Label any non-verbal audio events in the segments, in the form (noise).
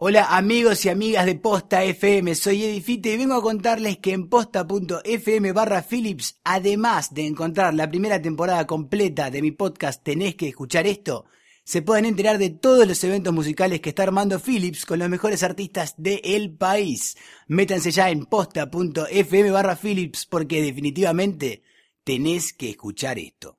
Hola amigos y amigas de Posta FM, soy Edifite y vengo a contarles que en posta.fm barra Philips, además de encontrar la primera temporada completa de mi podcast Tenés que escuchar esto, se pueden enterar de todos los eventos musicales que está armando Philips con los mejores artistas del país. Métanse ya en posta.fm barra Philips porque definitivamente tenés que escuchar esto.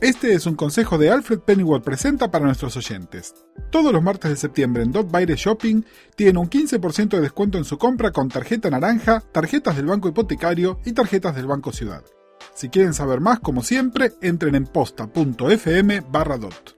Este es un consejo de Alfred Pennyworth Presenta para nuestros oyentes. Todos los martes de septiembre en Dot Baile Shopping tienen un 15% de descuento en su compra con tarjeta naranja, tarjetas del Banco Hipotecario y tarjetas del Banco Ciudad. Si quieren saber más, como siempre, entren en posta.fm barra dot.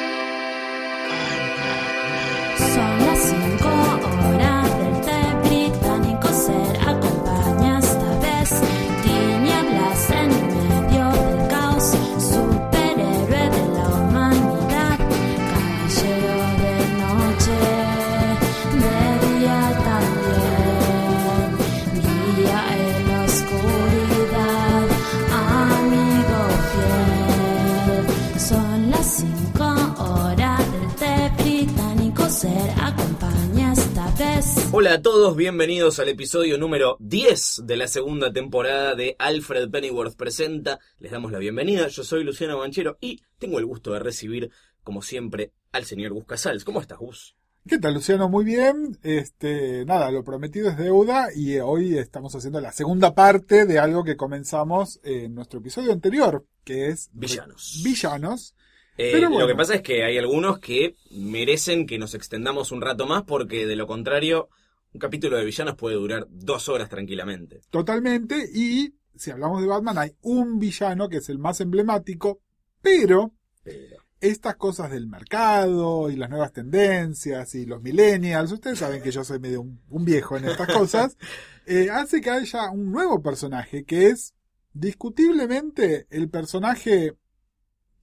Hola a todos, bienvenidos al episodio número 10 de la segunda temporada de Alfred Pennyworth Presenta. Les damos la bienvenida, yo soy Luciano Banchero y tengo el gusto de recibir, como siempre, al señor Gus Casals. ¿Cómo estás, Gus? ¿Qué tal, Luciano? Muy bien. Este, nada, lo prometido es deuda y hoy estamos haciendo la segunda parte de algo que comenzamos en nuestro episodio anterior, que es Villanos. Villanos. Eh, Pero bueno. Lo que pasa es que hay algunos que merecen que nos extendamos un rato más porque de lo contrario, un capítulo de villanos puede durar dos horas tranquilamente. Totalmente. Y si hablamos de Batman, hay un villano que es el más emblemático, pero Pero... estas cosas del mercado y las nuevas tendencias y los millennials, ustedes saben que yo soy medio un, un viejo en estas cosas, (laughs) eh, hace que haya un nuevo personaje que es discutiblemente el personaje,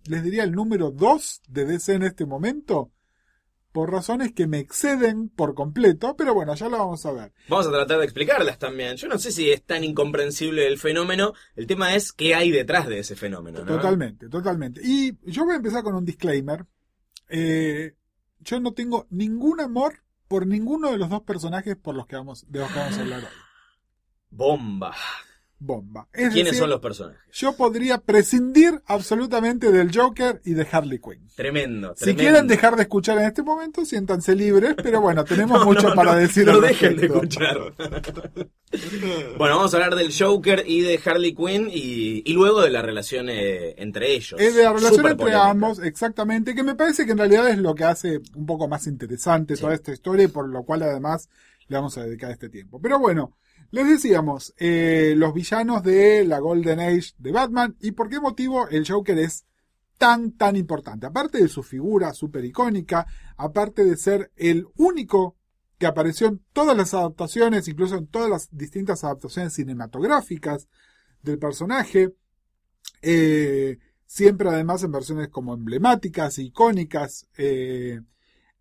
les diría el número 2 de DC en este momento, por razones que me exceden por completo, pero bueno, ya lo vamos a ver. Vamos a tratar de explicarlas también. Yo no sé si es tan incomprensible el fenómeno. El tema es qué hay detrás de ese fenómeno. ¿no? Totalmente, totalmente. Y yo voy a empezar con un disclaimer. Eh, yo no tengo ningún amor por ninguno de los dos personajes por los que vamos, de los que vamos a hablar hoy. Bomba. Bomba. Es ¿Quiénes decir, son los personajes? Yo podría prescindir absolutamente del Joker y de Harley Quinn. Tremendo. Si quieren dejar de escuchar en este momento, siéntanse libres, pero bueno, (laughs) tenemos mucho No, para no, decir No dejen de escuchar. bueno, vamos a hablar del Joker y de Harley Quinn y, y luego de la relación eh, entre ellos. Es de la relación entre polémica. ambos, exactamente, que me parece que en realidad es lo que hace un poco más interesante Sí. toda esta historia y por lo cual además le vamos a dedicar este tiempo. Pero bueno, les decíamos, eh, los villanos de la Golden Age de Batman y por qué motivo el Joker es tan, tan importante. Aparte de su figura súper icónica, aparte de ser el único que apareció en todas las adaptaciones, incluso en todas las distintas adaptaciones cinematográficas del personaje, eh, siempre además en versiones como emblemáticas, icónicas. eh,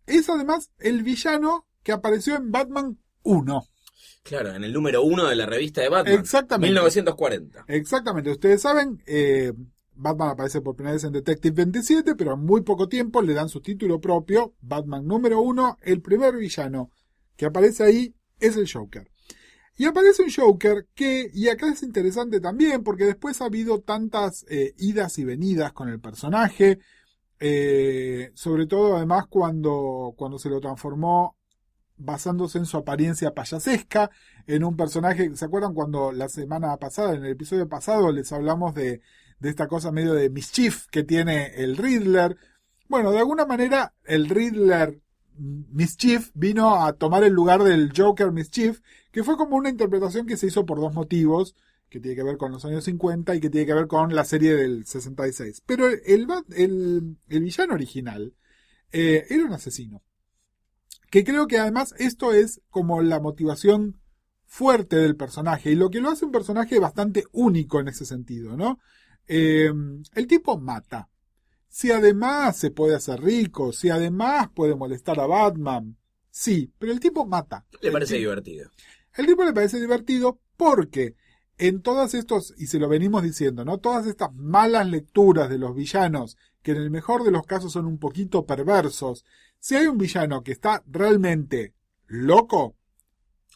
es además el villano que apareció en Batman 1. Claro, en el número uno de la revista de Batman. Exactamente. 1940. Exactamente, ustedes saben, eh, Batman aparece por primera vez en Detective 27, pero en muy poco tiempo le dan su título propio, Batman número 1, el primer villano que aparece ahí es el Joker. Y aparece un Joker que, y acá es interesante también, porque después ha habido tantas eh, idas y venidas con el personaje, eh, sobre todo además cuando, cuando se lo transformó basándose en su apariencia payasesca, en un personaje, ¿se acuerdan cuando la semana pasada, en el episodio pasado, les hablamos de, de esta cosa medio de mischief que tiene el Riddler? Bueno, de alguna manera el Riddler Mischief vino a tomar el lugar del Joker Mischief, que fue como una interpretación que se hizo por dos motivos, que tiene que ver con los años 50 y que tiene que ver con la serie del 66. Pero el, el, el villano original eh, era un asesino. Que creo que además esto es como la motivación fuerte del personaje y lo que lo hace un personaje bastante único en ese sentido, ¿no? Eh, el tipo mata. Si además se puede hacer rico, si además puede molestar a Batman, sí, pero el tipo mata. Le parece divertido. el tipo le parece divertido porque en todos estos, y se lo venimos diciendo, ¿no? Todas estas malas lecturas de los villanos, que en el mejor de los casos son un poquito perversos, si hay un villano que está realmente loco,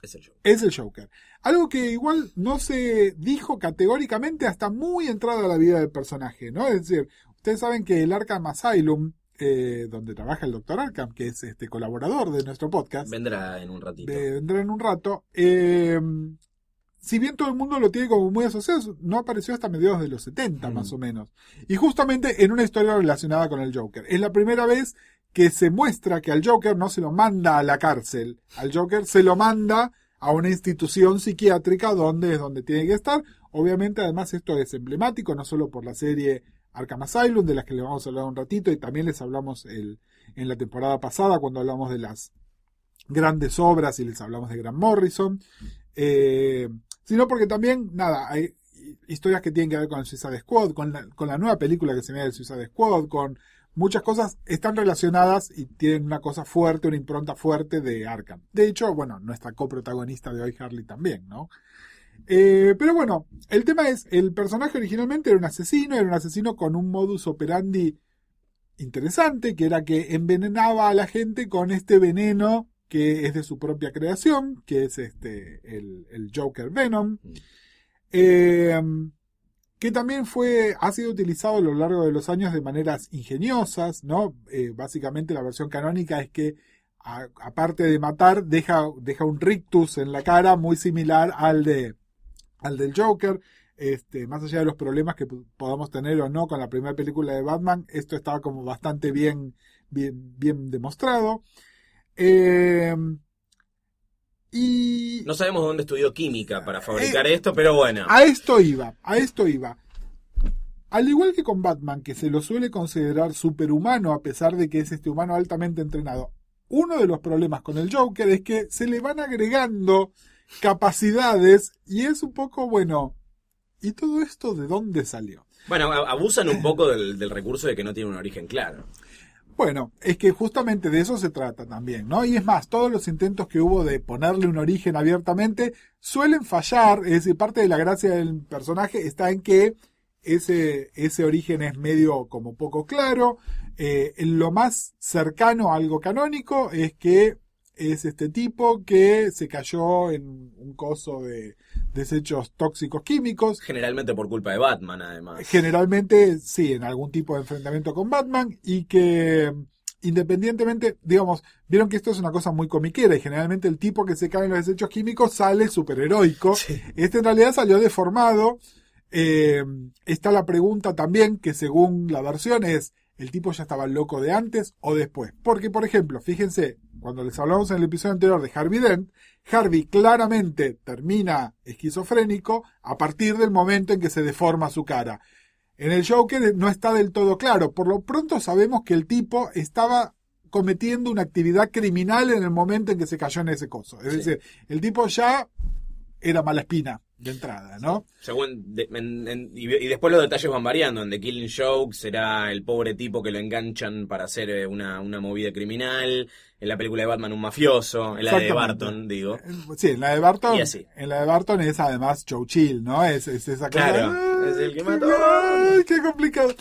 Es el show. es el Joker. Algo que igual no se dijo categóricamente hasta muy entrada a la vida del personaje, ¿no? Es decir, ustedes saben que el Arkham Asylum, eh, donde trabaja el Dr. Arkham, que es este colaborador de nuestro podcast, Vendrá en un ratito. de- vendrá en un rato. eh, si bien todo el mundo lo tiene como muy asociado, no apareció hasta mediados de los 70 Mm. más o menos. Y justamente en una historia relacionada con el Joker. Es la primera vez que se muestra que al Joker no se lo manda a la cárcel. Al Joker se lo manda a una institución psiquiátrica donde es donde tiene que estar. Obviamente además esto es emblemático, no solo por la serie Arkham Asylum, de las que les vamos a hablar un ratito, y también les hablamos el, en la temporada pasada cuando hablamos de las grandes obras y les hablamos de Grant Morrison, eh, sino porque también, nada, hay historias que tienen que ver con el Suicide Squad, con la, con la nueva película que se viene del Suicide Squad, con muchas cosas están relacionadas y tienen una cosa fuerte, una impronta fuerte de Arkham. De hecho, bueno, nuestra coprotagonista de hoy, Harley, también, ¿no? Eh, pero bueno, el tema es, el personaje originalmente era un asesino, era un asesino con un modus operandi interesante, que era que envenenaba a la gente con este veneno que es de su propia creación, que es este el, el Joker Venom, eh, que también fue, ha sido utilizado a lo largo de los años de maneras ingeniosas, ¿no? Eh, básicamente la versión canónica es que aparte de matar, deja, deja un rictus en la cara muy similar al de al del Joker. Este, más allá de los problemas que podamos tener o no con la primera película de Batman, esto estaba como bastante bien, bien, bien demostrado. Eh, y No sabemos dónde estudió química para fabricar Eh, esto, pero bueno. a esto iba, a esto iba. Al igual que con Batman, que se lo suele considerar superhumano a pesar de que es este humano altamente entrenado, uno de los problemas con el Joker es que se le van agregando capacidades y es un poco, bueno, ¿y todo esto de dónde salió? Bueno, abusan un poco del, del recurso de que no tiene un origen claro. Bueno, es que justamente de eso se trata también, ¿no? Y es más, todos los intentos que hubo de ponerle un origen abiertamente suelen fallar, es decir, parte de la gracia del personaje está en que ese, ese origen es medio como poco claro. Eh, lo más cercano a algo canónico es que es este tipo que se cayó en un coso de desechos tóxicos químicos Generalmente por culpa de Batman, además. generalmente sí, en algún tipo de enfrentamiento con Batman y que independientemente, digamos, vieron que esto es una cosa muy comiquera y generalmente el tipo que se cae en los desechos químicos sale superheroico. Este en realidad salió deformado. Eh, está la pregunta también que según la versión es, ¿el tipo ya estaba loco de antes o después? Porque, por ejemplo, fíjense, cuando les hablamos en el episodio anterior de Harvey Dent, Harvey claramente termina esquizofrénico a partir del momento en que se deforma su cara. En el Joker no está del todo claro. Por lo pronto sabemos que el tipo estaba cometiendo una actividad criminal en el momento en que se cayó en ese coso. Es Sí. decir, el tipo ya era mala espina de entrada, ¿no? Según de- en- en- y, y después los detalles van variando. En The Killing Joke será el pobre tipo que lo enganchan para hacer eh, una, una movida criminal. En la película de Batman un mafioso. En la de. Barton, digo. Sí, en la de Barton, Y así. en la de Barton es además Joe Chill, ¿no? Es, es esa cosa. Claro, ¡ay, es el que mató! ¡Ay, qué complicado!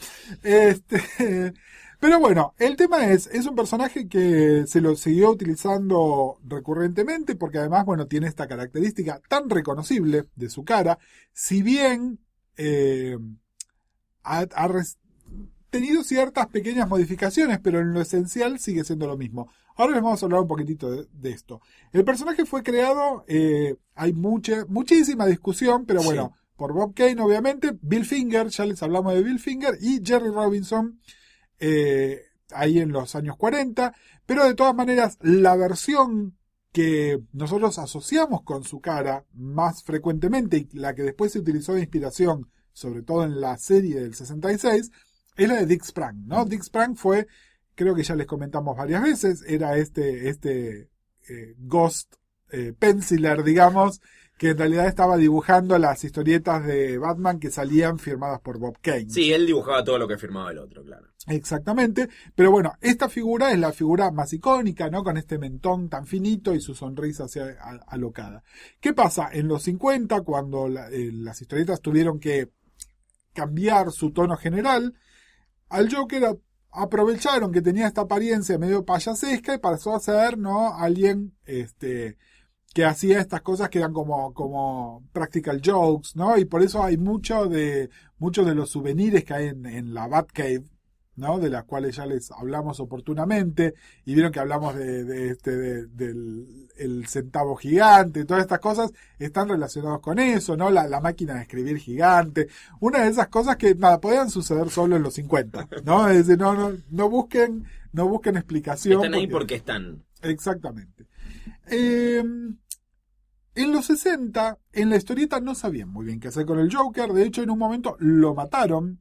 Este, pero bueno, el tema es, es un personaje que se lo siguió utilizando recurrentemente porque además, bueno, tiene esta característica tan reconocible de su cara. Si bien eh, ha- tenido ciertas pequeñas modificaciones, pero en lo esencial sigue siendo lo mismo. Ahora les vamos a hablar un poquitito de, de esto. El personaje fue creado, eh, hay mucha, muchísima discusión, pero Sí. bueno, por Bob Kane obviamente, Bill Finger, ya les hablamos de Bill Finger, y Jerry Robinson, eh, ahí en los años 40, pero de todas maneras, la versión que nosotros asociamos con su cara más frecuentemente y la que después se utilizó de inspiración, sobre todo en la serie del 66, es la de Dick Sprang, ¿no? Dick Sprang fue, creo que ya les comentamos varias veces, era este, este eh, Ghost eh, Penciler, digamos, que en realidad estaba dibujando las historietas de Batman que salían firmadas por Bob Kane. Sí, él dibujaba todo lo que firmaba el otro, claro. Exactamente, pero bueno, esta figura es la figura más icónica, ¿no? Con este mentón tan finito y su sonrisa así alocada. ¿Qué pasa? En los 50, cuando la- eh, las historietas tuvieron que cambiar su tono general, al Joker a- aprovecharon que tenía esta apariencia medio payasesca y pasó a ser, ¿no? Alguien, este, que hacía estas cosas que eran como, como practical jokes, ¿no? Y por eso hay mucho de, muchos de los souvenirs que hay en, en la Batcave, ¿no? De las cuales ya les hablamos oportunamente, y vieron que hablamos de, de este, de- del el centavo gigante, todas estas cosas están relacionadas con eso, ¿no? La, la máquina de escribir gigante, una de esas cosas que, nada, podían suceder solo en los 50, ¿no? Es decir, no, no, no busquen, no busquen explicación. Están ahí porque están. Exactamente. Eh, en los 60, en la historieta no sabían muy bien qué hacer con el Joker. De hecho, en un momento lo mataron.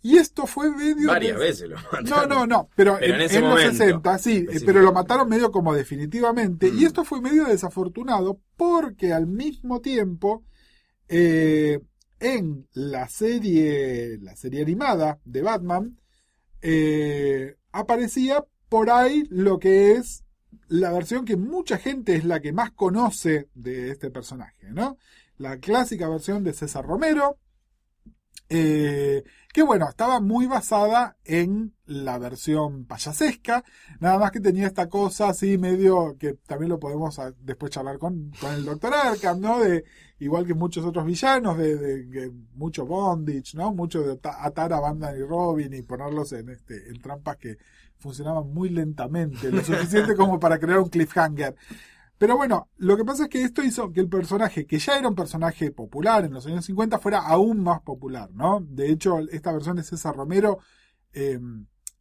Y esto fue medio. Varias de- veces lo (laughs) mataron. No, no, no. Pero, Pero en, los momento, 60, sí. Pero lo mataron medio como definitivamente. Mm. Y esto fue medio desafortunado porque al mismo tiempo. eh, en la serie. La serie animada de Batman. eh, aparecía por ahí lo que es la versión que mucha gente es la que más conoce de este personaje, ¿no? La clásica versión de César Romero, eh, que bueno, estaba muy basada en la versión payasesca, nada más que tenía esta cosa así medio, que también lo podemos ah, después charlar con, con el Dr. Arkham, ¿no? De, igual que muchos otros villanos, de, de- mucho bondage, ¿no? Mucho de ata- atar a Batman y Robin y ponerlos en, este, en trampas que funcionaban muy lentamente, lo suficiente como para crear un cliffhanger. Pero bueno, lo que pasa es que esto hizo que el personaje, que ya era un personaje popular en los años 50, fuera aún más popular, ¿no? De hecho, esta versión de César Romero, eh,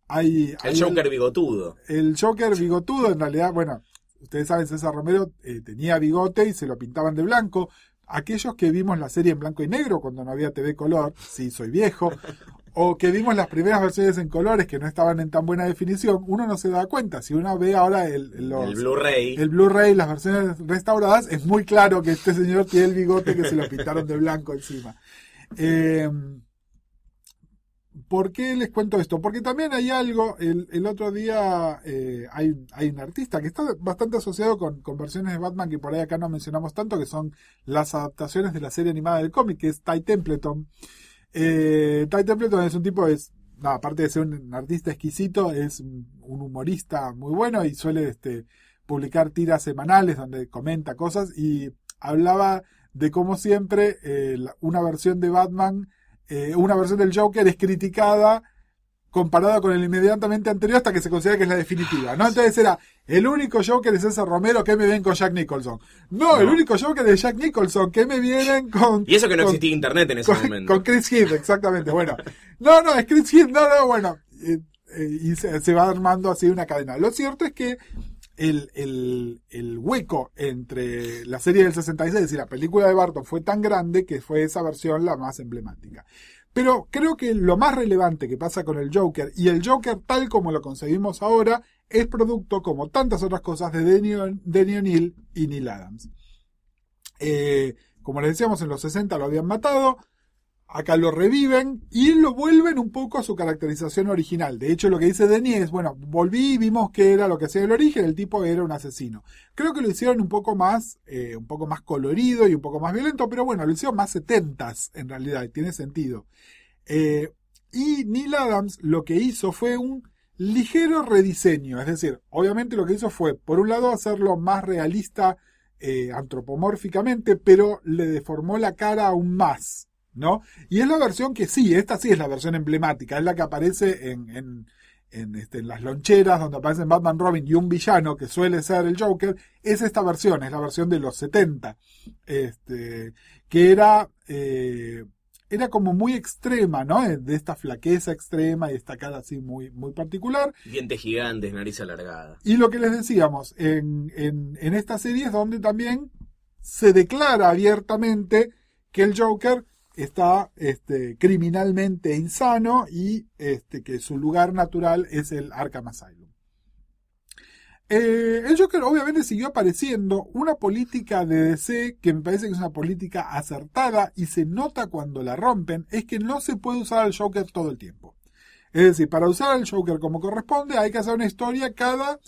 hay... El hay Joker bigotudo. el Joker bigotudo, en realidad, bueno, ustedes saben, César Romero eh, tenía bigote y se lo pintaban de blanco. Aquellos que vimos la serie en blanco y negro cuando no había TV color, sí, soy viejo, o que vimos las primeras versiones en colores que no estaban en tan buena definición, uno no se da cuenta. Si uno ve ahora el, los- El Blu-ray. el Blu-ray, las versiones restauradas, es muy claro que este señor tiene el bigote que se lo pintaron de blanco encima. Eh, ¿Por qué les cuento esto? Porque también hay algo, el, el otro día eh, hay, hay un artista que está bastante asociado con, con versiones de Batman que por ahí acá no mencionamos tanto, que son las adaptaciones de la serie animada del cómic, que es Ty Templeton. Eh, Ty Templeton es un tipo, es, aparte de ser un artista exquisito, es un humorista muy bueno y suele este, publicar tiras semanales donde comenta cosas y hablaba de cómo siempre eh, una versión de Batman, eh, una versión del Joker es criticada comparada con el inmediatamente anterior hasta que se considera que es la definitiva, ¿no? Entonces era, el único Joker es César Romero, que me ven con Jack Nicholson? No, el único Joker es Jack Nicholson, que me vienen con... Y eso que no con- existía internet en ese con, momento. con Chris Heath, exactamente. Bueno, no, no, es Chris Heath, no, no, bueno. eh, eh, y se, se va armando así una cadena. Lo cierto es que el, el, el hueco entre la serie del 66 y la película de Barton fue tan grande que fue esa versión la más emblemática. Pero creo que lo más relevante que pasa con el Joker y el Joker tal como lo concebimos ahora es producto, como tantas otras cosas, de Denny O'Neill y Neil Adams. Eh, como les decíamos, en los 60 lo habían matado, acá lo reviven y lo vuelven un poco a su caracterización original. De hecho, lo que dice Denny es, bueno, volví y vimos que era lo que hacía el origen, el tipo era un asesino. Creo que lo hicieron un poco más, eh, un poco más colorido y un poco más violento, pero bueno, lo hicieron más setentas en realidad, y tiene sentido. Eh, y Neil Adams lo que hizo fue un ligero rediseño, es decir, obviamente lo que hizo fue, por un lado, hacerlo más realista eh, antropomórficamente, pero le deformó la cara aún más, ¿no? Y es la versión que sí, esta sí es la versión emblemática, es la que aparece en, en, en, este, en las loncheras donde aparecen Batman, Robin y un villano que suele ser el Joker, es esta versión, es la versión de los 70, este, que era, eh, era como muy extrema, ¿no? Eh, De esta flaqueza extrema y esta cara así muy, muy particular. Dientes gigantes, nariz alargada. Y lo que les decíamos, en, en, en esta serie es donde también se declara abiertamente que el Joker está este, criminalmente insano y este, que su lugar natural es el Arkham Asylum. Eh, el Joker obviamente siguió apareciendo una política de DC que me parece que es una política acertada y se nota cuando la rompen, es que no se puede usar al Joker todo el tiempo. Es decir, para usar al Joker como corresponde hay que hacer una historia cada,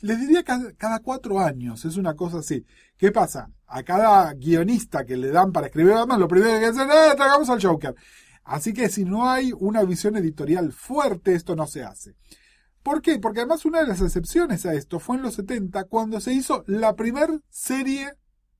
les diría cada, cada cuatro años, es una cosa así. ¿Qué pasa? A cada guionista que le dan para escribir Batman, lo primero que hacen es, tragamos al Joker. Así que si no hay una visión editorial fuerte, esto no se hace. ¿Por qué? Porque además una de las excepciones a esto fue en los 70 cuando se hizo la primer serie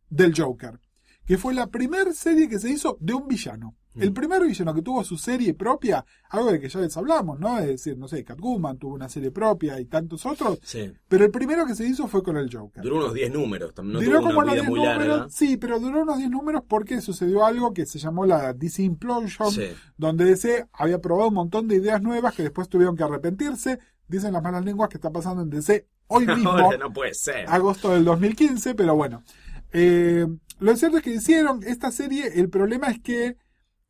del Joker, que fue la primera serie que se hizo de un villano. El primer villano que tuvo su serie propia, algo de que ya les hablamos, ¿no? Es decir, no sé, Catwoman tuvo una serie propia y tantos otros, Sí. pero el primero que se hizo fue con el Joker. Duró unos 10 números. No duró tuvo como una unos vida 10 muy números, larga. sí, pero duró unos 10 números porque sucedió algo que se llamó la DC Implosion, Sí. donde DC había probado un montón de ideas nuevas que después tuvieron que arrepentirse. Dicen las malas lenguas que está pasando en DC hoy (laughs) mismo, Ahora no puede ser. agosto del 2015, pero bueno. Eh, lo cierto es que hicieron esta serie, el problema es que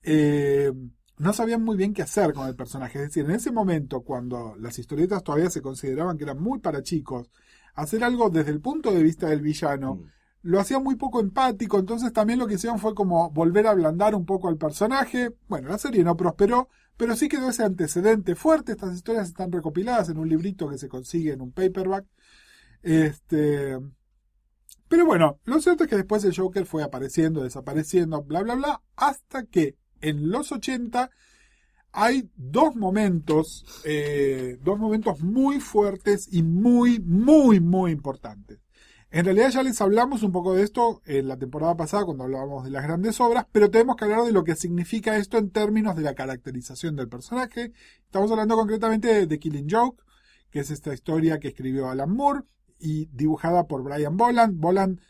eh, no sabían muy bien qué hacer con el personaje. Es decir, en ese momento, cuando las historietas todavía se consideraban que eran muy para chicos, hacer algo desde el punto de vista del villano Mm. lo hacía muy poco empático, entonces también lo que hicieron fue como volver a ablandar un poco al personaje. Bueno, la serie no prosperó, pero sí quedó ese antecedente fuerte. Estas historias están recopiladas en un librito que se consigue en un paperback. Este. Pero bueno, lo cierto es que después el Joker fue apareciendo, desapareciendo, bla, bla, bla, hasta que en los 80 hay dos momentos, eh, dos momentos muy fuertes y muy, muy, muy importantes. En realidad ya les hablamos un poco de esto en la temporada pasada cuando hablábamos de las grandes obras, pero tenemos que hablar de lo que significa esto en términos de la caracterización del personaje. Estamos hablando concretamente de The Killing Joke, que es esta historia que escribió Alan Moore y dibujada por Brian Boland. Boland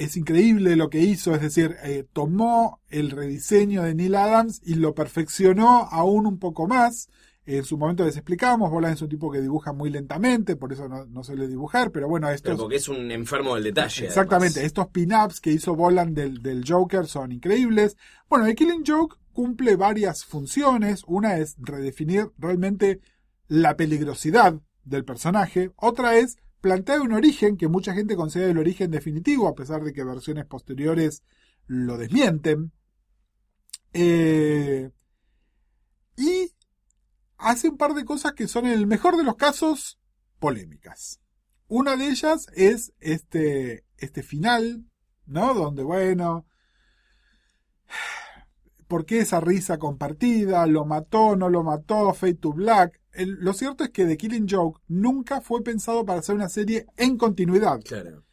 es increíble lo que hizo, es decir, eh, tomó el rediseño de Neil Adams y lo perfeccionó aún un poco más. En su momento les explicamos, Boland es un tipo que dibuja muy lentamente, por eso no, no suele dibujar, pero bueno, esto porque es un enfermo del detalle. Exactamente, además. estos pin-ups que hizo Boland del, del Joker son increíbles. Bueno, el Killing Joke cumple varias funciones. Una es redefinir realmente la peligrosidad del personaje. Otra es plantear un origen que mucha gente considera el origen definitivo, a pesar de que versiones posteriores lo desmienten. Eh, y hace un par de cosas que son en el mejor de los casos polémicas. Una de ellas es este, este final, ¿no? Donde, bueno, (sighs) ¿por qué esa risa compartida? ¿Lo mató? ¿No lo mató? Fade to Black. El- lo cierto es que The Killing Joke nunca fue pensado para ser una serie en continuidad. Claro.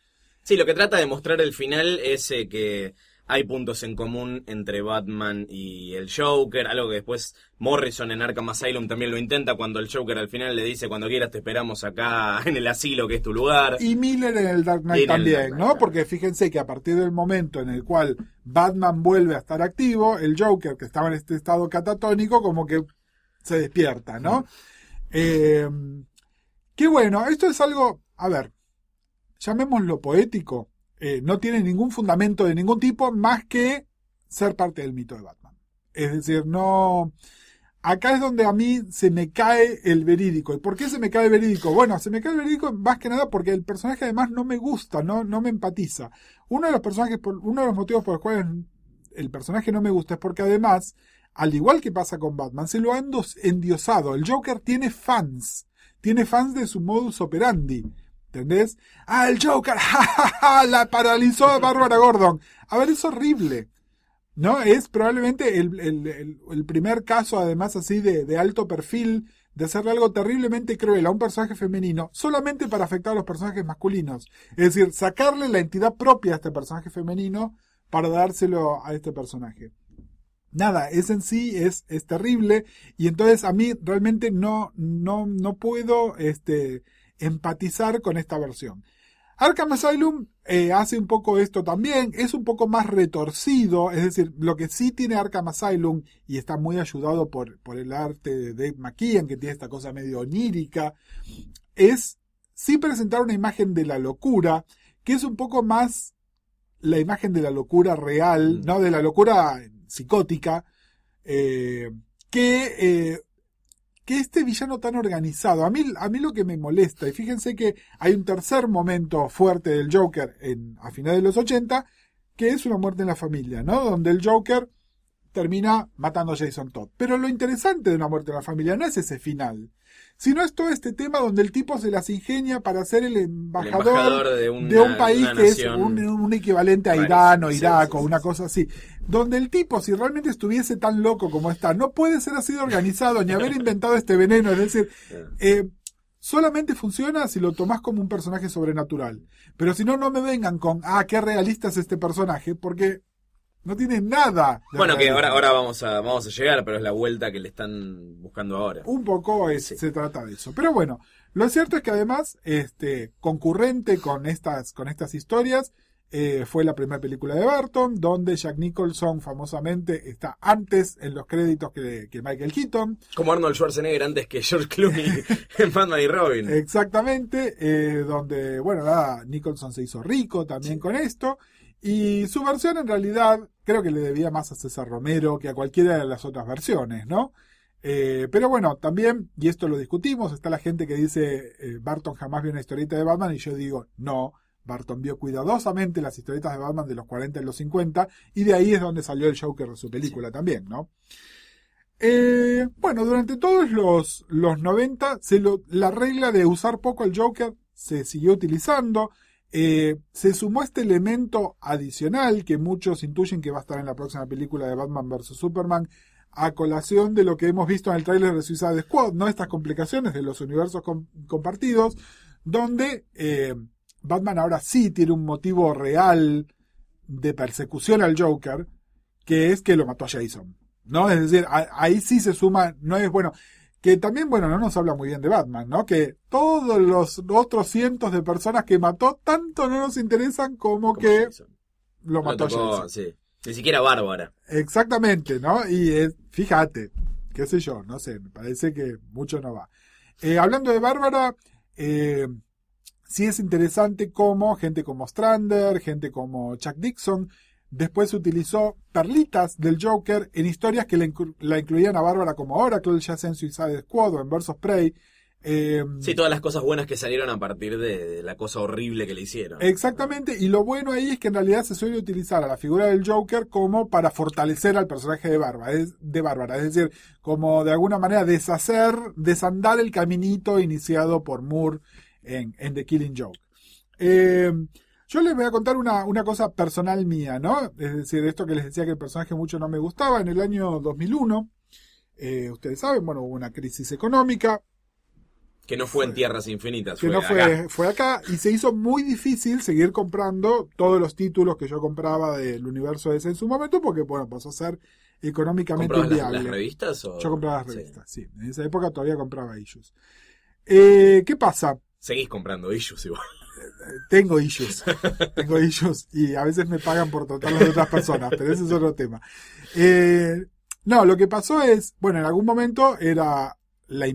Sí, lo que trata de mostrar el final es eh, que hay puntos en común entre Batman y el Joker, algo que después Morrison en Arkham Asylum también lo intenta cuando el Joker al final le dice cuando quieras te esperamos acá (laughs) en el asilo que es tu lugar. Y Miller en el Dark Knight también, Dark Knight, ¿no? claro. Porque fíjense que a partir del momento en el cual Batman vuelve a estar activo, el Joker, que estaba en este estado catatónico, como que se despierta, ¿no? Eh, qué bueno, esto es algo, a ver, llamémoslo poético, eh, no tiene ningún fundamento de ningún tipo más que ser parte del mito de Batman. Es decir, no... Acá es donde a mí se me cae el verídico. ¿Y por qué se me cae el verídico? Bueno, se me cae el verídico más que nada porque el personaje además no me gusta, no, no me empatiza. Uno de los personajes, uno de los motivos por los cuales el personaje no me gusta es porque además, al igual que pasa con Batman, se lo ha endos- endiosado. El Joker tiene fans. Tiene fans de su modus operandi. ¿Entendés? Ah, el Joker, (laughs) ja, ja, ja, la paralizó a Bárbara Gordon. A ver, es horrible. ¿No? Es probablemente el primer caso, además, así de, de alto perfil, de hacerle algo terriblemente cruel a un personaje femenino, solamente para afectar a los personajes masculinos. Es decir, sacarle la entidad propia a este personaje femenino para dárselo a este personaje. Nada, es en sí, es, es terrible. Y entonces a mí realmente no, no, no puedo este, empatizar con esta versión. Arkham Asylum eh, hace un poco esto también, es un poco más retorcido, es decir, lo que sí tiene Arkham Asylum, y está muy ayudado por, por el arte de Dave McKean, que tiene esta cosa medio onírica, es sí presentar una imagen de la locura, que es un poco más la imagen de la locura real, Mm. ¿no? De la locura psicótica, eh, que, eh, que este villano tan organizado. A mí, a mí lo que me molesta, y fíjense que hay un tercer momento fuerte del Joker en, a finales de los 80, que es una muerte en la familia, ¿no? Donde el Joker termina matando a Jason Todd. Pero lo interesante de una muerte en la familia no es ese final, sino es todo este tema donde el tipo se las ingenia para ser el El embajador, de, una- de un país que es un, un equivalente a Vale, Irán o Irak sí, o una cosa así. Donde el tipo, si realmente estuviese tan loco como está, no puede ser así de organizado ni haber (laughs) inventado este veneno. Es decir, eh, solamente funciona si lo tomás como un personaje sobrenatural. Pero si no, no me vengan con, ah, qué realista es este personaje, porque no tiene nada. Bueno, que ahora, ahora vamos, a, vamos a llegar, pero es la vuelta que le están buscando ahora. Un poco es- Sí. se trata de eso. Pero bueno, lo cierto es que además, este, concurrente con estas, con estas historias, eh, fue la primera película de Barton, donde Jack Nicholson famosamente está antes en los créditos que, que Michael Keaton. Como Arnold Schwarzenegger antes que George Clooney (laughs) en Batman y Robin. Exactamente, eh, donde, bueno, nada, Nicholson se hizo rico también con esto. Y su versión en realidad creo que le debía más a César Romero que a cualquiera de las otras versiones, ¿no? Eh, pero bueno, también, y esto lo discutimos, está la gente que dice eh, Barton jamás vio una historieta de Batman y yo digo, no, Barton vio cuidadosamente las historietas de Batman de los 40 y los 50 y de ahí es donde salió el Joker de su película también, ¿no? Eh, bueno, durante todos los, los 90, se lo- la regla de usar poco al Joker se siguió utilizando. Eh, se sumó este elemento adicional que muchos intuyen que va a estar en la próxima película de Batman vs. Superman, a colación de lo que hemos visto en el tráiler de Suicide Squad, ¿no? Estas complicaciones de los universos com- compartidos, donde eh, Batman ahora sí tiene un motivo real de persecución al Joker, que es que lo mató a Jason. ¿No? Es decir, ahí sí se suma, no es bueno, que también, bueno, no nos habla muy bien de Batman, ¿no? Que todos los otros cientos de personas que mató, tanto no nos interesan como, Como que Jason. lo mató tocó, Jason. sí. Ni siquiera Bárbara. Exactamente, ¿no? Y eh, fíjate, qué sé yo, no sé, me parece que mucho no va. Eh, hablando de Bárbara, eh, sí es interesante cómo gente como Strander, gente como Chuck Dixon, después utilizó perlitas del Joker en historias que la, inclu- la incluían a Bárbara como Oracle, ya sea en Suicide Squad o en Versus Prey. Eh, Sí, todas las cosas buenas que salieron a partir de, de la cosa horrible que le hicieron. Exactamente, y lo bueno ahí es que en realidad se suele utilizar a la figura del Joker como para fortalecer al personaje de Bárbara, es, de Bárbara, es decir, como de alguna manera deshacer, desandar el caminito iniciado por Moore en, en The Killing Joke. Eh, yo les voy a contar una, una cosa personal mía, ¿no? Es decir, esto que les decía que el personaje mucho no me gustaba, en el año 2001, eh, ustedes saben, bueno, hubo una crisis económica, Que no fue en Tierras Infinitas. que fue no fue acá. fue acá y se hizo muy difícil seguir comprando todos los títulos que yo compraba del universo ese en su momento porque bueno pasó a ser económicamente ¿Comprabas las, inviable las revistas? O... yo compraba las revistas sí. en esa época todavía compraba issues Eh, ¿qué pasa? Seguís comprando issues igual. Tengo issues tengo issues y a veces me pagan por tratarlos de otras personas pero ese es otro tema Eh, no lo que pasó es bueno en algún momento era la,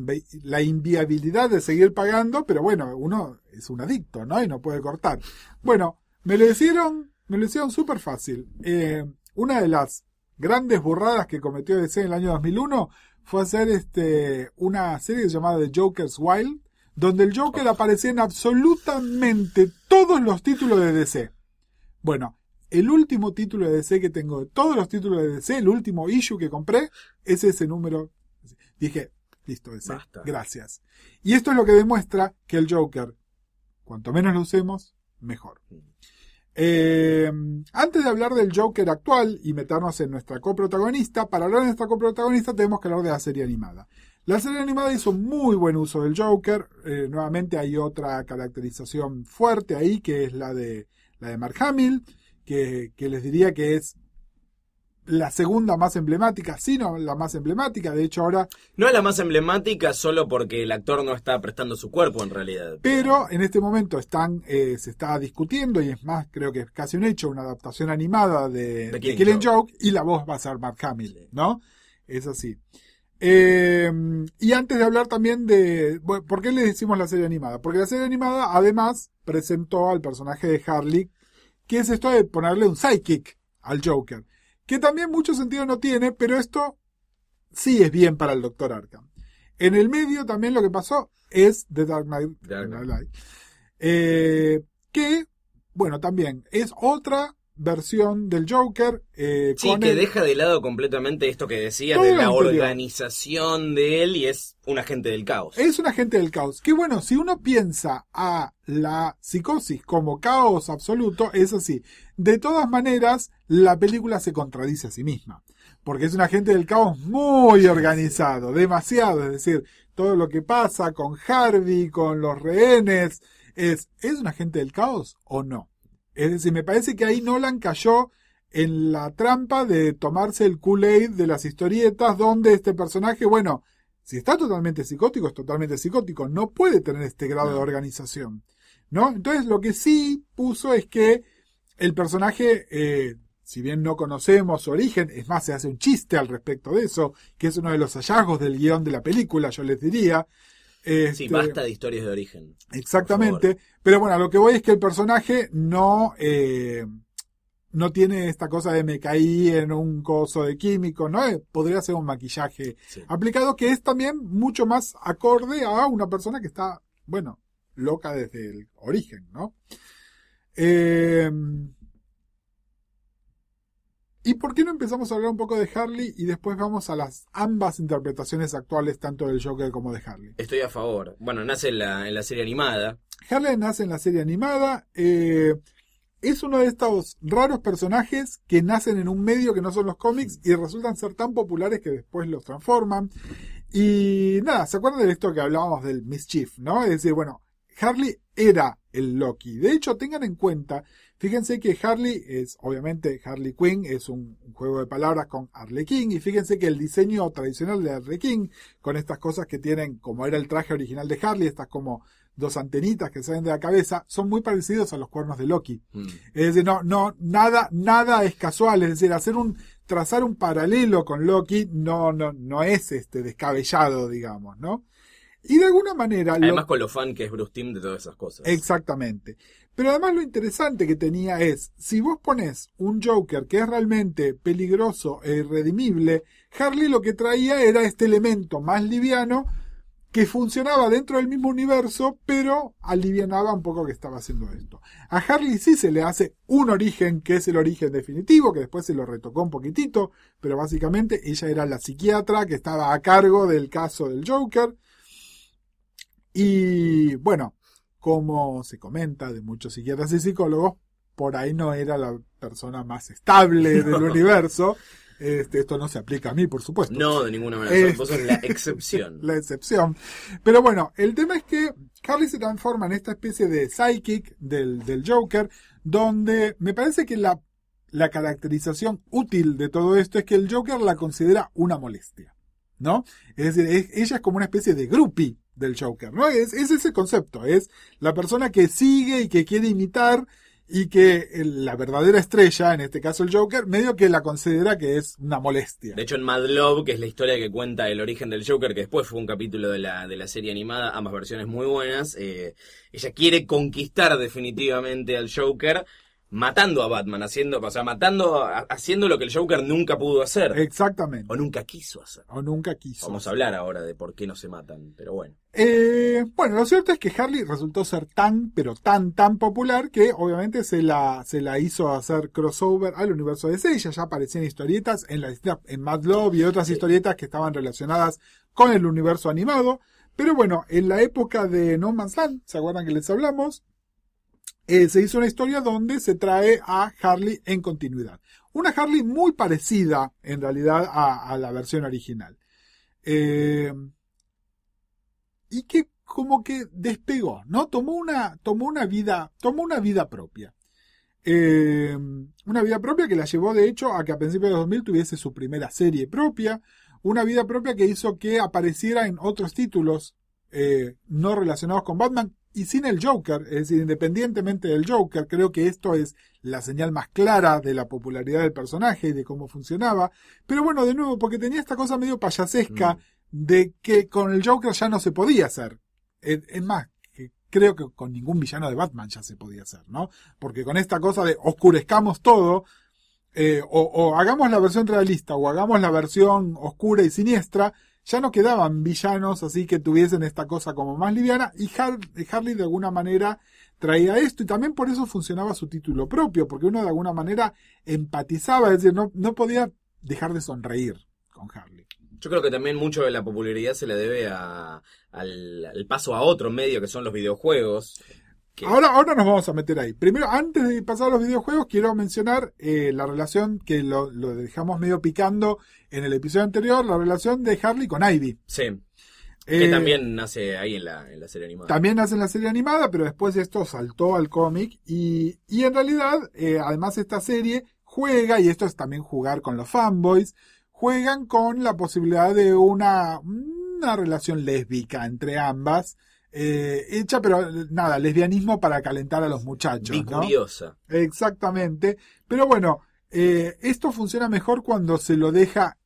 la inviabilidad de seguir pagando, pero bueno, uno es un adicto, ¿no? Y no puede cortar. Bueno, me lo hicieron, me lo hicieron súper fácil. Eh, una de las grandes burradas que cometió DC en el año 2001 fue hacer este, una serie llamada The Joker's Wild, donde el Joker aparecía en absolutamente todos los títulos de DC. Bueno, el último título de DC que tengo de todos los títulos de DC, el último issue que compré, es ese número. Dije, listo, DC, Basta. gracias. Y esto es lo que demuestra que el Joker, cuanto menos lo usemos, mejor. Eh, antes de hablar del Joker actual y meternos en nuestra coprotagonista, para hablar de nuestra coprotagonista tenemos que hablar de la serie animada. La serie animada hizo muy buen uso del Joker. eh, nuevamente hay otra caracterización fuerte ahí, que es la de, la de Mark Hamill, que, que les diría que es la segunda más emblemática, sino la más emblemática. De hecho, ahora No es la más emblemática solo porque el actor no está prestando su cuerpo en realidad. Pero en este momento están, eh, se está discutiendo, y es más, creo que es casi un hecho, una adaptación animada de, The Killing. Joke, y la voz va a ser Mark Hamill, ¿no? Es así. Eh, y antes de hablar también de... bueno, ¿Por qué le decimos la serie animada? Porque la serie animada además presentó al personaje de Harley, que es esto de ponerle un sidekick al Joker, que también mucho sentido no tiene, pero esto sí es bien para el Dr. Arkham. En el medio también lo que pasó es The Dark Knight, Dark. Knight, eh, que, bueno, también es otra versión del Joker. eh, Sí, con que el- deja de lado completamente esto que decías Todo de la anterior. organización de él y es un agente del caos. Es un agente del caos. Que bueno, si uno piensa a la psicosis como caos absoluto, es así. De todas maneras, la película se contradice a sí misma. Porque es un agente del caos muy organizado, demasiado. Es decir, todo lo que pasa con Harvey, con los rehenes, es, ¿es un agente del caos o no? Es decir, me parece que ahí Nolan cayó en la trampa de tomarse el Kool-Aid de las historietas donde este personaje, bueno, si está totalmente psicótico, es totalmente psicótico, no puede tener este grado de organización, ¿no? Entonces lo que sí puso es que el personaje, eh, si bien no conocemos su origen, es más, se hace un chiste al respecto de eso, que es uno de los hallazgos del guion de la película, yo les diría. Sí, Este, basta de historias de origen. Exactamente. Pero bueno, lo que voy es que el personaje no, eh, no tiene esta cosa de me caí en un coso de químico, ¿no? Eh, podría ser un maquillaje Sí. aplicado que es también mucho más acorde a una persona que está, bueno, loca desde el origen, ¿no? Eh, ¿Y por qué no empezamos a hablar un poco de Harley y después vamos a las ambas interpretaciones actuales, tanto del Joker como de Harley? Estoy a favor. Bueno, nace en la, en la serie animada. Harley nace en la serie animada. eh, es uno de estos raros personajes que nacen en un medio que no son los cómics y resultan ser tan populares que después los transforman. Y nada, ¿se acuerdan de esto que hablábamos del Mischief, no? Es decir, bueno, Harley era el Loki. De hecho, tengan en cuenta, fíjense que Harley es, obviamente, Harley Quinn es un, un juego de palabras con Arlequín. Y fíjense que el diseño tradicional de Arlequín, con estas cosas que tienen, como era el traje original de Harley, estas como dos antenitas que salen de la cabeza, son muy parecidos a los cuernos de Loki. Mm. Es decir, no, no, nada, nada es casual. Es decir, hacer un, trazar un paralelo con Loki no, no, no es este descabellado, digamos, ¿no? Y de alguna manera. lo- Además con lo fan que es Bruce Timm de todas esas cosas. Exactamente. Pero además lo interesante que tenía es, si vos pones un Joker que es realmente peligroso e irredimible, Harley lo que traía era este elemento más liviano que funcionaba dentro del mismo universo, pero alivianaba un poco que estaba haciendo esto. A Harley sí se le hace un origen que es el origen definitivo, que después se lo retocó un poquitito, pero básicamente ella era la psiquiatra que estaba a cargo del caso del Joker. Y bueno, como se comenta de muchos psiquiatras y psicólogos, por ahí no era la persona más estable (laughs) del universo. Este, esto no se aplica a mí, por supuesto. No, de ninguna manera. Eh, Vos sos la excepción. (laughs) la excepción. Pero bueno, el tema es que Harley se transforma en esta especie de psychic del, del Joker, donde me parece que la, la caracterización útil de todo esto es que el Joker la considera una molestia. ¿No? Es decir, es- ella es como una especie de groupie del Joker, ¿no? Es, es ese concepto, es la persona que sigue y que quiere imitar y que la verdadera estrella, en este caso el Joker, medio que la considera que es una molestia. De hecho, en Mad Love, que es la historia que cuenta el origen del Joker, que después fue un capítulo de la, de la serie animada, ambas versiones muy buenas, eh, ella quiere conquistar definitivamente al Joker matando a Batman, haciendo, o sea, matando, haciendo lo que el Joker nunca pudo hacer. Exactamente. O nunca quiso hacer. O nunca quiso. Vamos a hablar ahora de por qué no se matan, pero bueno. Eh, bueno, lo cierto es que Harley resultó ser tan, pero tan, tan popular que obviamente se la, se la hizo hacer crossover al universo de. Ella ya aparecía en historietas, en, la, en Mad Love y otras historietas que estaban relacionadas con el universo animado. Pero bueno, en la época de No Man's Land, ¿se acuerdan que les hablamos? Eh, se hizo una historia donde se trae a Harley en continuidad. Una Harley muy parecida, en realidad, a, a la versión original. Eh, y que como que despegó, ¿no? Tomó una, tomó una vida, tomó una vida propia. eh, una vida propia que la llevó de hecho a que a principios de 2000 tuviese su primera serie propia, una vida propia que hizo que apareciera en otros títulos eh, no relacionados con Batman y sin el Joker, es decir, independientemente del Joker, creo que esto es la señal más clara de la popularidad del personaje y de cómo funcionaba. Pero bueno, de nuevo, porque tenía esta cosa medio payasesca de que con el Joker ya no se podía hacer. Es, más, creo que con ningún villano de Batman ya se podía hacer, ¿no? Porque con esta cosa de oscurezcamos todo, eh, o, hagamos la versión realista o hagamos la versión oscura y siniestra, ya no quedaban villanos así que tuviesen esta cosa como más liviana y Har- Harley de alguna manera traía esto y también por eso funcionaba su título propio, porque uno de alguna manera empatizaba, es decir, no, no podía dejar de sonreír con Harley. Yo creo que también mucho de la popularidad se la debe a- al, al paso a otro medio que son los videojuegos. que- Ahora, ahora nos vamos a meter ahí. Primero, antes de pasar a los videojuegos, quiero mencionar eh, la relación que lo, lo dejamos medio picando en el episodio anterior, la relación de Harley con Ivy. Sí, que Eh, también nace ahí en la, en la serie animada. También hacen la serie animada, pero después esto saltó al cómic y, y en realidad, eh, además esta serie juega, y esto es también jugar con los fanboys, juegan con la posibilidad de una, una relación lésbica entre ambas, eh, hecha, pero nada, lesbianismo para calentar a los muchachos. ¿no? Bicuriosa. Exactamente. Pero bueno, eh, esto funciona mejor cuando se lo deja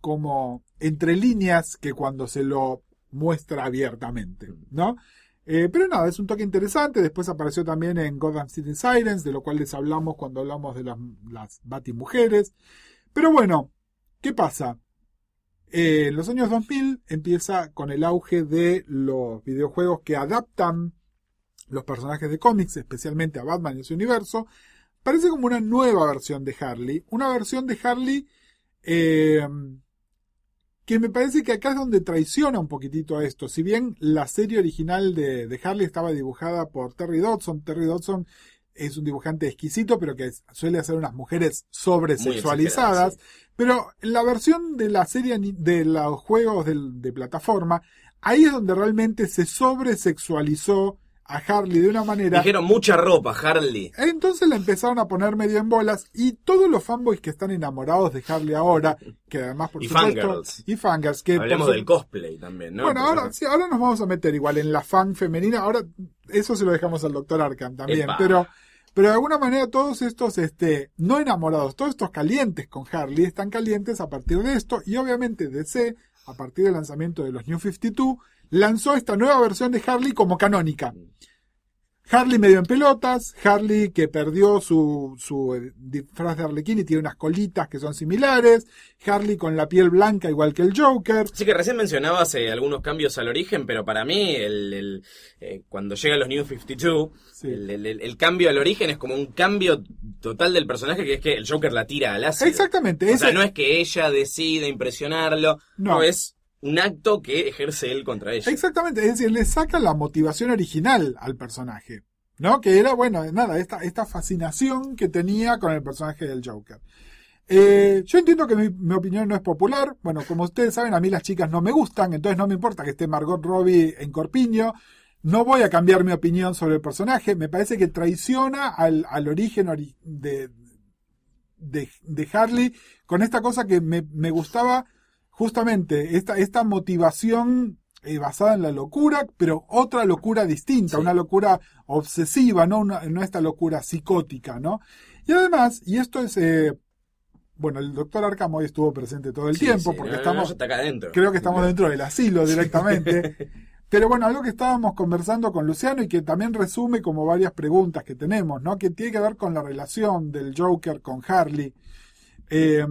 como entre líneas que cuando se lo muestra abiertamente, ¿no? Eh, pero nada, es un toque interesante. Después apareció también en Gotham City Sirens, de lo cual les hablamos cuando hablamos de las, las Batimujeres. Pero bueno, ¿qué pasa? Eh, en los años 2000 empieza con el auge de los videojuegos que adaptan los personajes de cómics, especialmente a Batman y su universo. Parece como una nueva versión de Harley. Una versión de Harley eh, que me parece que acá es donde traiciona un poquitito a esto. Si bien la serie original de, de Harley estaba dibujada por Terry Dodson, Terry Dodson es un dibujante exquisito, pero que suele hacer unas mujeres sobresexualizadas. Pero en la versión de la serie de los juegos del- de, plataforma, ahí es donde realmente se sobresexualizó a Harley de una manera. Dijeron mucha ropa, Harley. Entonces la empezaron a poner medio en bolas y todos los fanboys que están enamorados de Harley ahora, que además por (laughs) Y supuesto fangirls. y fangirls que Hablemos del cosplay también, ¿no? bueno, ahora, sí, ahora nos vamos a meter igual en la fan femenina. Ahora, eso se lo dejamos al doctor Arkham también. Epa. Pero, pero de alguna manera todos estos, este, no enamorados, todos estos calientes con Harley están calientes a partir de esto. Y obviamente DC, a partir del lanzamiento de los New 52, lanzó esta nueva versión de Harley como canónica. Harley medio en pelotas, Harley que perdió su, su eh, disfraz de Arlequín y tiene unas colitas que son similares, Harley con la piel blanca igual que el Joker, Sí que recién mencionabas eh, algunos cambios al origen, pero para mí el, el, eh, cuando llegan los New 52, Sí. el, el- el- el cambio al origen es como un cambio total del personaje que es que el Joker la tira al ácido. Exactamente, O sea, no es que ella decida impresionarlo, No. no, es un acto que ejerce él contra ella. Exactamente, es decir, le saca la motivación original al personaje, ¿no? Que era, bueno, nada, esta, esta fascinación que tenía con el personaje del Joker. Eh, yo entiendo que mi, opinión no es popular. Bueno, como ustedes saben, a mí las chicas no me gustan, entonces no me importa que esté Margot Robbie en Corpiño. No voy a cambiar mi opinión sobre el personaje. Me parece que traiciona al, al origen ori- de, de, de Harley con esta cosa que me, me gustaba justamente, esta, esta motivación eh, basada en la locura, pero otra locura distinta, Sí. una locura obsesiva, no, una, no esta locura psicótica, ¿no? Y además, y esto es, eh, bueno, el doctor Arkham hoy estuvo presente todo el Sí, tiempo, sí, porque no, estamos, acá creo que estamos dentro del asilo directamente. (laughs) Pero bueno, algo que estábamos conversando con Luciano y que también resume como varias preguntas que tenemos, ¿no? Que tiene que ver con la relación del Joker con Harley. Eh,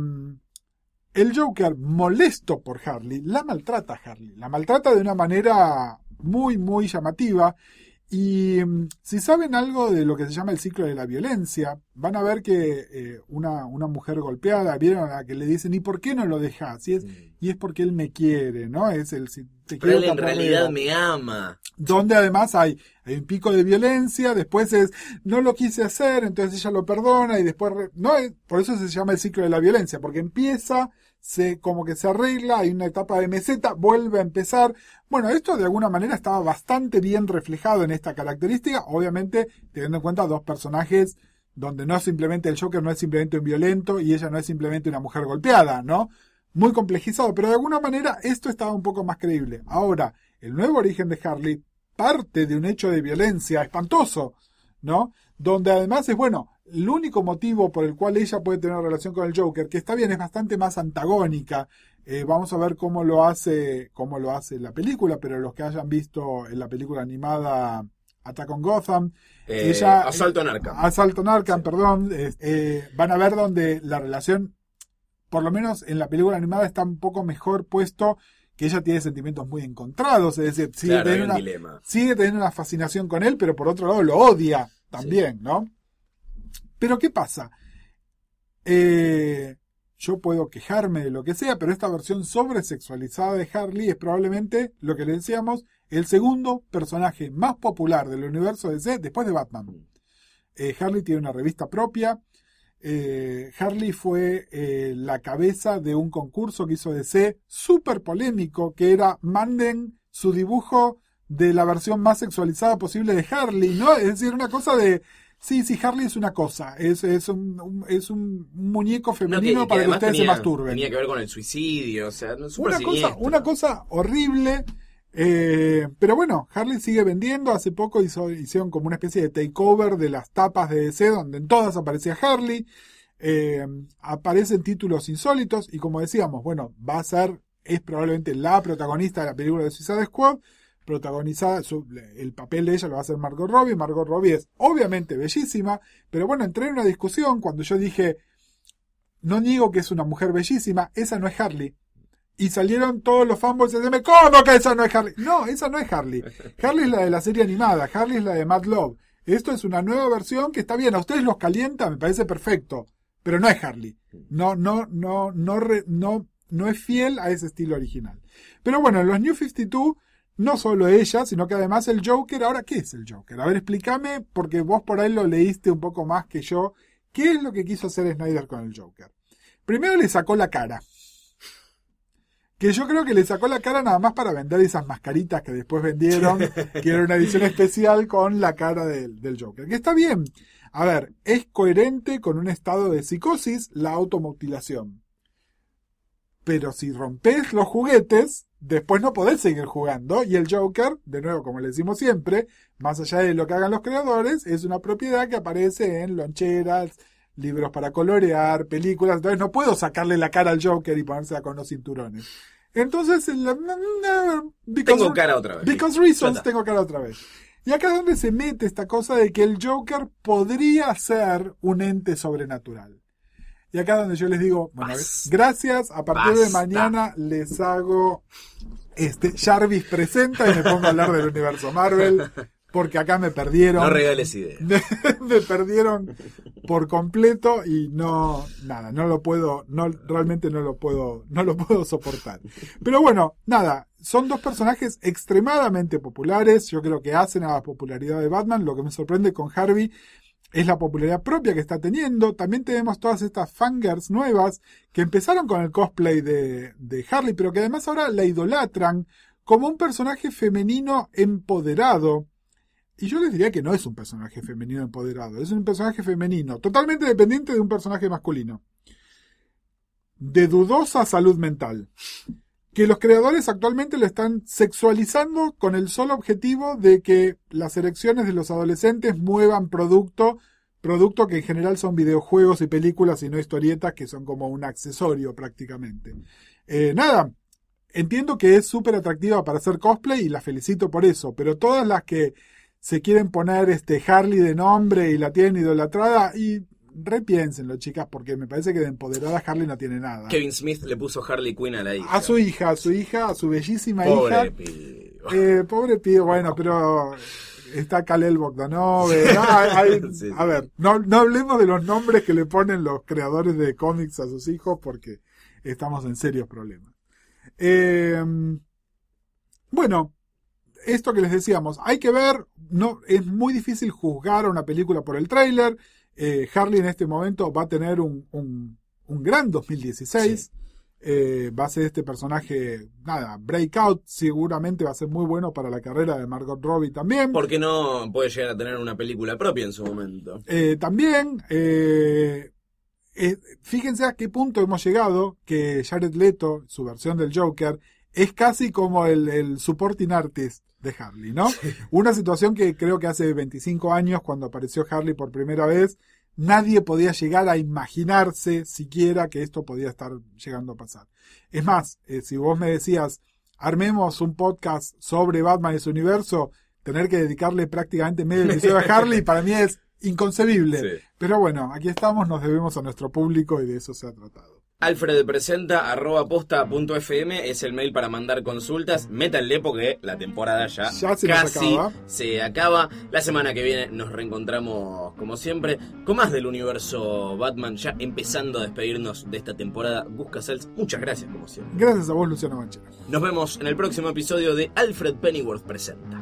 el Joker, molesto por Harley, la maltrata a Harley. La maltrata de una manera muy, muy llamativa. Y mm, si saben algo de lo que se llama el ciclo de la violencia, van a ver que eh, una, una mujer golpeada, vieron a la que le dicen, ¿y por qué no lo dejas? Y es, y es porque él me quiere, ¿no? Es el si te. Pero quiero él en realidad me ama. donde además hay, hay un pico de violencia, después es, no lo quise hacer, entonces ella lo perdona y después, re- no, es- por eso se llama el ciclo de la violencia, porque empieza, se, como que se arregla, hay una etapa de meseta, vuelve a empezar. Bueno, esto de alguna manera estaba bastante bien reflejado en esta característica, obviamente teniendo en cuenta dos personajes donde no es simplemente el Joker no es simplemente un violento y ella no es simplemente una mujer golpeada, ¿no? Muy complejizado, pero de alguna manera esto estaba un poco más creíble. Ahora, el nuevo origen de Harley parte de un hecho de violencia espantoso, ¿no? Donde además es, bueno, el único motivo por el cual ella puede tener relación con el Joker, que está bien, es bastante más antagónica. Eh, vamos a ver cómo lo hace, cómo lo hace la película, pero los que hayan visto en la película animada Attack on Gotham, Eh, ella, Asalto en Arkham. Asalto en Arkham, Sí. perdón, eh, eh, van a ver donde la relación, por lo menos en la película animada, está un poco mejor puesto que ella tiene sentimientos muy encontrados, es decir, sigue, claro, teniendo un una, sigue teniendo una fascinación con él, pero por otro lado lo odia también, ¿no? Pero ¿qué pasa? Eh, yo puedo quejarme de lo que sea, pero esta versión sobresexualizada de Harley es probablemente, lo que le decíamos, el segundo personaje más popular del universo DC después de Batman. Eh, Harley tiene una revista propia. Eh, Harley fue eh, la cabeza de un concurso que hizo DC súper polémico, que era manden su dibujo de la versión más sexualizada posible de Harley, ¿no? Es decir, una cosa de... Sí, sí, Harley es una cosa, es, es, un, un- es un muñeco No, que- femenino que para que ustedes se tenía, masturben tenía que ver con el suicidio, o sea, no, súper una cosa, una cosa horrible. eh, pero bueno, Harley sigue vendiendo. Hace poco hizo, hicieron como una especie de takeover de las tapas de DC, donde en todas aparecía Harley. Eh, aparecen títulos insólitos. Y como decíamos, bueno, va a ser, es probablemente la protagonista de la película de Suicide Squad. Protagonizada, su- el papel de ella lo va a hacer Margot Robbie. Margot Robbie es obviamente bellísima. Pero bueno, entré en una discusión cuando yo dije, no niego que es una mujer bellísima, esa no es Harley. Y salieron todos los fanboys y decirme, ¿cómo que esa no es Harley? No, esa no es Harley. Harley es la de la serie animada, Harley es la de Mad Love. Esto es una nueva versión que está bien, a ustedes los calienta, me parece perfecto, pero no es Harley. No, no, no, no, no, no es fiel a ese estilo original. Pero bueno, en los New 52, no solo ella, sino que además el Joker, ahora, ¿qué es el Joker? A ver, explícame, porque vos por ahí lo leíste un poco más que yo. ¿Qué es lo que quiso hacer Snyder con el Joker? Primero le sacó la cara. Que yo creo que le sacó la cara nada más para vender esas mascaritas que después vendieron, que era una edición especial con la cara del, del Joker. Que está bien. A ver, es coherente con un estado de psicosis la automutilación. Pero si rompes los juguetes, después no podés seguir jugando. Y el Joker, de nuevo, como le decimos siempre, más allá de lo que hagan los creadores, es una propiedad que aparece en loncheras, libros para colorear, películas. Entonces no puedo sacarle la cara al Joker y ponérsela con los cinturones. Entonces, el- because- Tengo cara otra vez. Because reasons, tengo cara otra vez. Y acá es donde se mete esta cosa de que el Joker podría ser un ente sobrenatural. Y acá es donde yo les digo, bueno, Basta. gracias, a partir de mañana les hago este Jarvis presenta y me pongo a hablar del universo Marvel, porque acá me perdieron. No regales ideas. me, (laughs) me perdieron por completo y no nada no lo puedo no realmente no lo puedo no lo puedo soportar pero bueno nada son dos personajes extremadamente populares yo creo que hacen a la popularidad de Batman lo que me sorprende con Harvey es la popularidad propia que está teniendo. También tenemos todas estas fangirls nuevas que empezaron con el cosplay de, Harley, pero que además ahora la idolatran como un personaje femenino empoderado. Y yo les diría que no es un personaje femenino empoderado, es un personaje femenino, totalmente dependiente de un personaje masculino. De dudosa salud mental. Que los creadores actualmente lo están sexualizando con el solo objetivo de que las erecciones de los adolescentes muevan producto, producto que en general son videojuegos y películas y no historietas que son como un accesorio prácticamente. Eh, nada, entiendo que es súper atractiva para hacer cosplay y la felicito por eso, pero todas las que se quieren poner este Harley de nombre y la tienen idolatrada y repiénsenlo chicas porque me parece que de empoderada Harley no tiene nada. Kevin Smith le puso Harley Quinn a la hija. A su hija, a su hija, a su bellísima Pobre hija. pibe. Eh, pobre pibe, bueno, pero está Kalel Bogdanov. eh, no, hay- hay- (laughs) Sí, sí. A ver, no, no hablemos de los nombres que le ponen los creadores de cómics a sus hijos porque estamos en serios problemas. Eh, bueno, esto que les decíamos, hay que ver, no, es muy difícil juzgar a una película por el tráiler. Eh, Harley en este momento va a tener un, un, un gran 2016. eh, va a ser este personaje, nada, Breakout, seguramente va a ser muy bueno para la carrera de Margot Robbie también. ¿Por qué no puede llegar a tener una película propia en su momento? Eh, también, eh, fíjense a qué punto hemos llegado que Jared Leto, su versión del Joker, es casi como el, el supporting artist de Harley, ¿no? Una situación que creo que hace 25 años, cuando apareció Harley por primera vez, nadie podía llegar a imaginarse siquiera que esto podía estar llegando a pasar. Es más, eh, si vos me decías, armemos un podcast sobre Batman y su universo, tener que dedicarle prácticamente medio episodio a Harley, para mí es inconcebible. Sí. Pero bueno, aquí estamos, nos debemos a nuestro público y de eso se ha tratado. Alfred presenta arroba posta punto fm es el mail para mandar consultas. Métanle porque la temporada ya, Ya se casi acaba. se acaba. La semana que viene nos reencontramos como siempre con más del universo Batman. Ya empezando a despedirnos de esta temporada. Busca Cells. Muchas gracias como siempre. Gracias a vos, Luciano Manchero. Nos vemos en el próximo episodio de Alfred Pennyworth presenta.